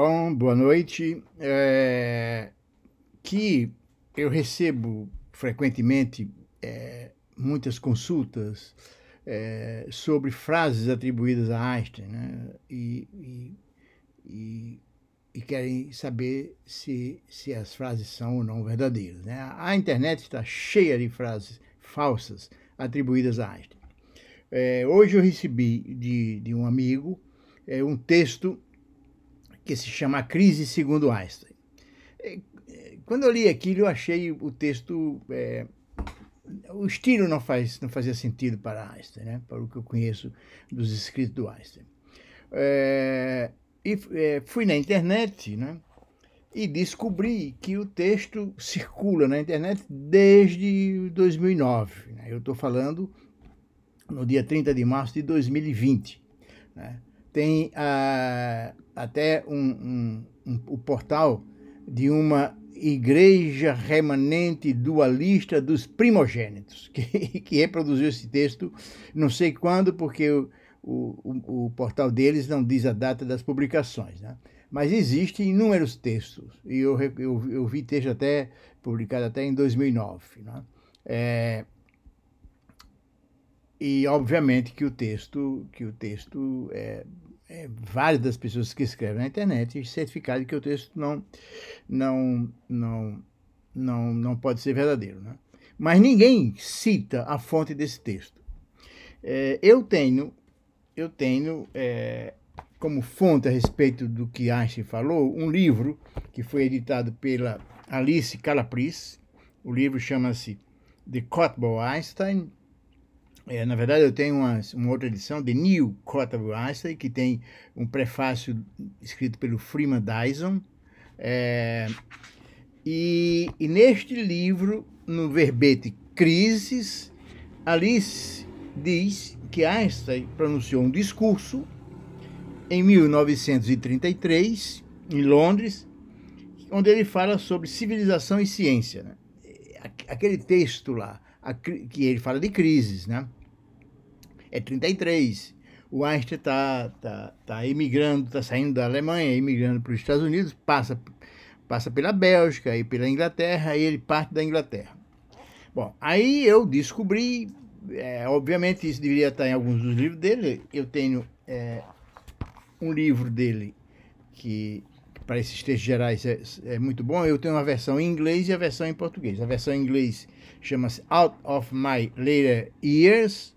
Bom, boa noite. É, que eu recebo frequentemente é, muitas consultas é, sobre frases atribuídas a Einstein, né? E, e, e, e, querem saber se, se as frases são ou não verdadeiras. Né? A internet está cheia de frases falsas atribuídas a Einstein. É, hoje eu recebi de, de um amigo é, um texto que se chama Crise Segundo Einstein. É, quando eu li aquilo, eu achei o texto. É, o estilo não, faz, não fazia sentido para Einstein, né? para o que eu conheço dos escritos do Einstein. É, e é, fui na internet né? e descobri que o texto circula na internet desde 2009. Né? Eu estou falando no dia 30 de março de 2020. Né? Tem ah, até um, um, um, o portal de uma igreja remanente dualista dos primogênitos, que, que reproduziu esse texto, não sei quando, porque o, o, o, portal deles não diz a data das publicações. Né? Mas existem inúmeros textos, e eu, eu, eu vi texto até publicado até em 2009. Né? É, e obviamente que o texto que o texto é, é, várias das pessoas que escrevem na internet certificado que o texto não não não não não pode ser verdadeiro né? mas ninguém cita a fonte desse texto. É, eu tenho eu tenho é, como fonte a respeito do que Einstein falou um livro que foi editado pela Alice Calapris o livro chama-se The Cotball Einstein é, na verdade, eu tenho uma, uma outra edição, The New Quotable Einstein, que tem um prefácio escrito pelo Freeman Dyson. É, e, e, neste livro, no verbete Crises, Alice diz que Einstein pronunciou um discurso em 1933, em Londres, onde ele fala sobre civilização e ciência. Né? Aquele texto lá, que ele fala de crises, né? É 33. O Einstein está tá, tá emigrando, está saindo da Alemanha, emigrando para os Estados Unidos, passa, passa pela Bélgica e pela Inglaterra, e ele parte da Inglaterra. Bom, aí eu descobri, é, obviamente isso deveria estar em alguns dos livros dele, eu tenho é, um livro dele que para esses textos gerais é, é, muito bom. Eu tenho uma versão em inglês e a versão em português. A versão em inglês chama-se Out of My Later Years,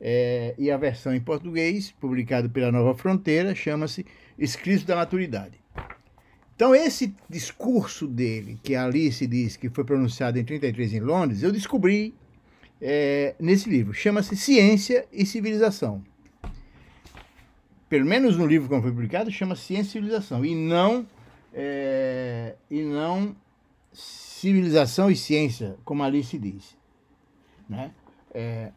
é, e a versão em português, publicada pela Nova Fronteira, chama-se Escrito da Maturidade. Então, esse discurso dele, que Alice diz que foi pronunciado em 33 em Londres, eu descobri é, nesse livro. Chama-se Ciência e Civilização. Pelo menos no livro que foi publicado, chama Ciência e Civilização, e não, é, e não Civilização e Ciência, como Alice diz. Né? É,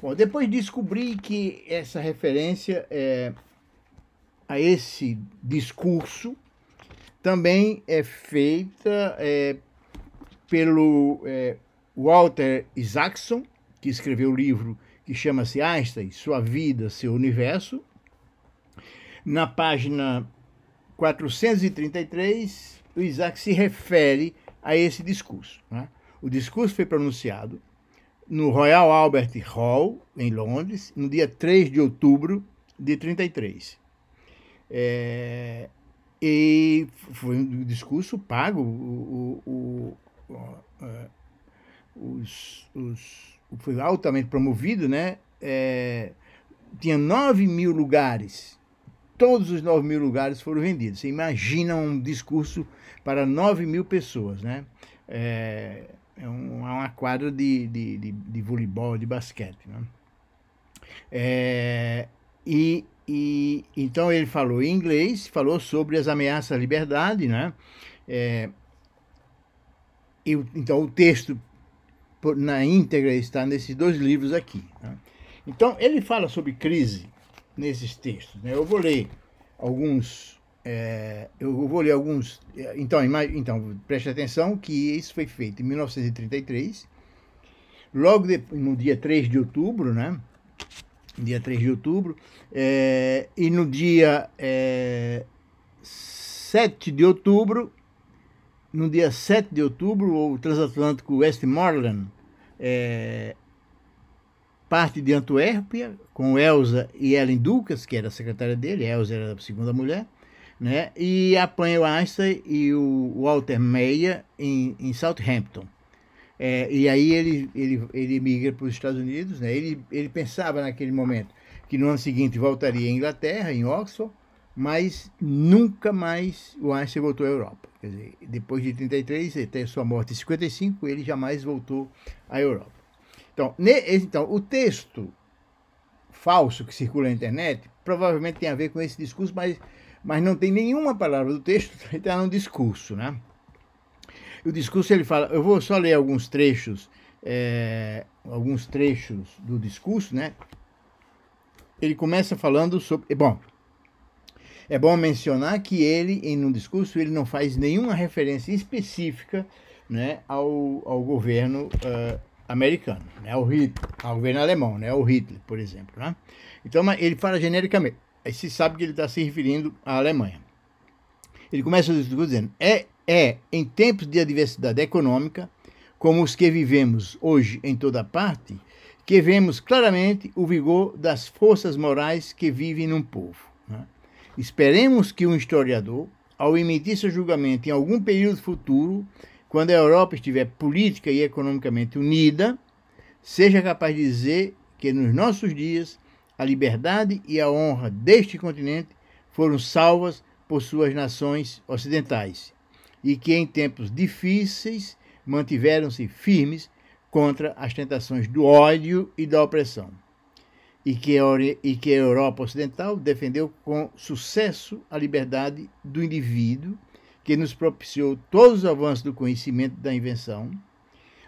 Bom, depois descobri que essa referência é, a esse discurso também é feita é, pelo é, Walter Isaacson, que escreveu o livro que chama-se Einstein, Sua Vida, Seu Universo. Na página 433, o Isaac se refere a esse discurso. Né? O discurso foi pronunciado no Royal Albert Hall, em Londres, no dia 3 de outubro de 33. É, e foi um discurso pago. O, o, o, é, os, os, foi altamente promovido, né? É, tinha 9 mil lugares. Todos os 9 mil lugares foram vendidos. Você imagina um discurso para 9 mil pessoas, né? É, é, um, é uma quadra de, de, de, de voleibol, de basquete. Né? É, e, e então ele falou em inglês, falou sobre as ameaças à liberdade, né? É, então o texto na íntegra está nesses dois livros aqui. Né? Então ele fala sobre crise nesses textos. Né? Eu vou ler alguns é, eu vou ler alguns. É, então, então, preste atenção que isso foi feito em 1933, logo de, no dia 3 de outubro, né? Dia 3 de outubro, é, e no dia é, 7 de outubro, no dia 7 de outubro, o transatlântico Westmoreland é, parte de Antuérpia, com Elsa e Ellen Ducas, que era a secretária dele, Elsa era a segunda mulher, né? e apanha o Einstein e o Walter Meyer em, em Southampton. É, e aí ele, ele, ele migra para os Estados Unidos. Né? Ele, ele pensava naquele momento que no ano seguinte voltaria à Inglaterra, em Oxford, mas nunca mais o Einstein voltou à Europa. Quer dizer, depois de 33, até sua morte em 55, ele jamais voltou à Europa. Então, ne, então, o texto falso que circula na internet provavelmente tem a ver com esse discurso, mas, mas não tem nenhuma palavra do texto, está no discurso, né? o discurso ele fala, eu vou só ler alguns trechos, é, alguns trechos do discurso, né? Ele começa falando sobre, bom, é bom mencionar que ele, em um discurso, ele não faz nenhuma referência específica, né, ao, ao governo uh, americano, né, ao, Hitler, ao governo alemão, né, ao Hitler, por exemplo, né? Então ele fala genericamente. Aí se sabe que ele está se referindo à Alemanha. Ele começa o discurso dizendo: é é, em tempos de adversidade econômica, como os que vivemos hoje em toda parte, que vemos claramente o vigor das forças morais que vivem num povo. Né? Esperemos que um historiador, ao emitir seu julgamento em algum período futuro, quando a Europa estiver política e economicamente unida, seja capaz de dizer que nos nossos dias a liberdade e a honra deste continente foram salvas por suas nações ocidentais e que em tempos difíceis mantiveram-se firmes contra as tentações do ódio e da opressão, e que, a, e Europa Ocidental defendeu com sucesso a liberdade do indivíduo, que nos propiciou todos os avanços do conhecimento da invenção,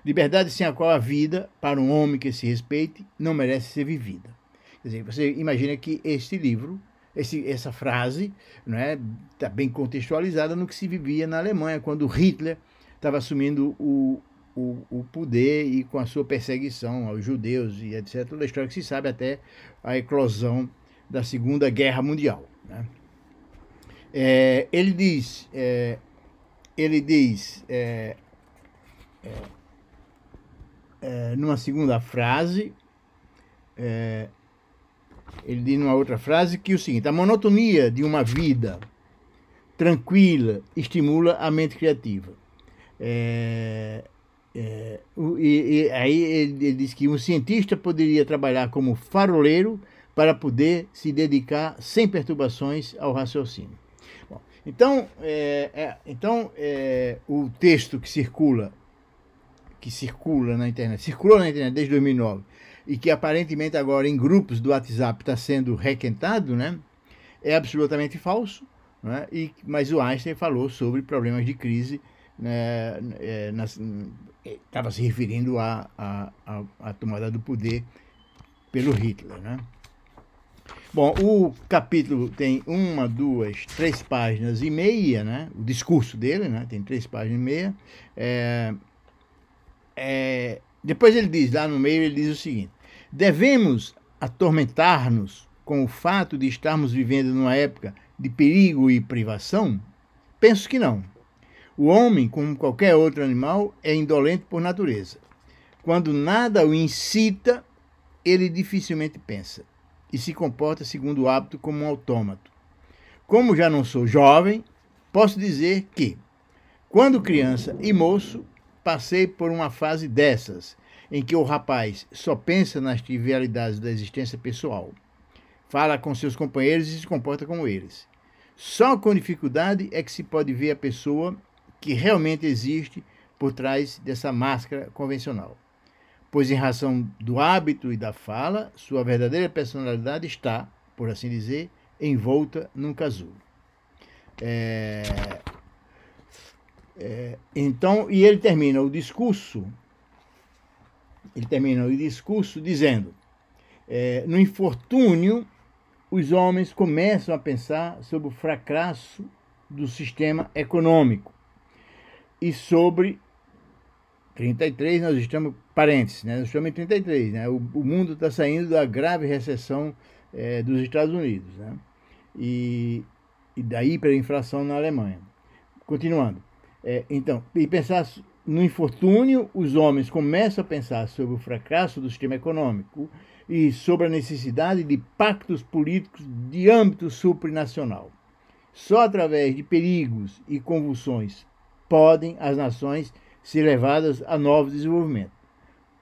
liberdade sem a qual a vida, para um homem que se respeite, não merece ser vivida. Dizer, você imagina que este livro esse, essa frase está é, tá bem contextualizada no que se vivia na Alemanha, quando Hitler estava assumindo o, o, o, poder e com a sua perseguição aos judeus e etc. Da história que se sabe até a eclosão da Segunda Guerra Mundial. Né? É, ele diz, é, ele diz é, é, é numa segunda frase, é, ele diz numa outra frase que é o seguinte: a monotonia de uma vida tranquila estimula a mente criativa. É, é, e, e, aí ele, ele diz que um cientista poderia trabalhar como faroleiro para poder se dedicar sem perturbações ao raciocínio. Bom, então, é, é, então é, o texto que circula, que circula na internet, circulou na internet desde 2009, e que aparentemente agora em grupos do WhatsApp está sendo requentado, né? É absolutamente falso, né? E, mas o Einstein falou sobre problemas de crise, né? Estava é, se referindo à a, a, tomada do poder pelo Hitler, né? Bom, o capítulo tem uma, duas, três páginas e meia, né? O discurso dele, né? Tem três páginas e meia. É, é, depois ele diz, lá no meio, ele diz o seguinte: devemos atormentar-nos com o fato de estarmos vivendo numa época de perigo e privação? Penso que não. O homem, como qualquer outro animal, é indolente por natureza. Quando nada o incita, ele dificilmente pensa e se comporta segundo o hábito como um autômato. Como já não sou jovem, posso dizer que, quando criança e moço, passei por uma fase dessas, em que o rapaz só pensa nas trivialidades da existência pessoal, fala com seus companheiros e se comporta como eles. Só com dificuldade é que se pode ver a pessoa que realmente existe por trás dessa máscara convencional. Pois, em razão do hábito e da fala, sua verdadeira personalidade está, por assim dizer, envolta num casulo. É, é, então, e ele termina o discurso, ele termina o discurso dizendo: é, no infortúnio, os homens começam a pensar sobre o fracasso do sistema econômico e sobre 33 nós estamos parênteses, né? Nós estamos em 33, né? O, o mundo está saindo da grave recessão é, dos Estados Unidos, né? E e daí para a inflação na Alemanha. Continuando. É, então, e pensar no infortúnio, os homens começam a pensar sobre o fracasso do sistema econômico e sobre a necessidade de pactos políticos de âmbito supranacional. Só através de perigos e convulsões podem as nações ser levadas a novos desenvolvimentos.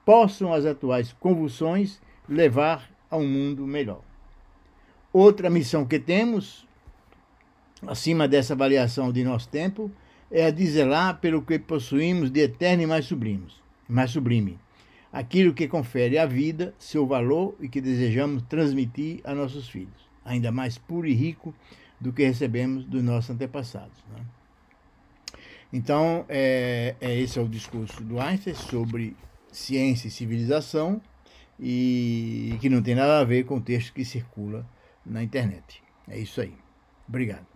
Possam as atuais convulsões levar a um mundo melhor. Outra missão que temos, acima dessa avaliação de nosso tempo, é a de zelar pelo que possuímos de eterno e mais sublime, mais sublime, aquilo que confere à vida seu valor e que desejamos transmitir a nossos filhos, ainda mais puro e rico do que recebemos dos nossos antepassados. Né? Então, é, é, esse é o discurso do Einstein sobre ciência e civilização e que não tem nada a ver com o texto que circula na internet. É isso aí. Obrigado.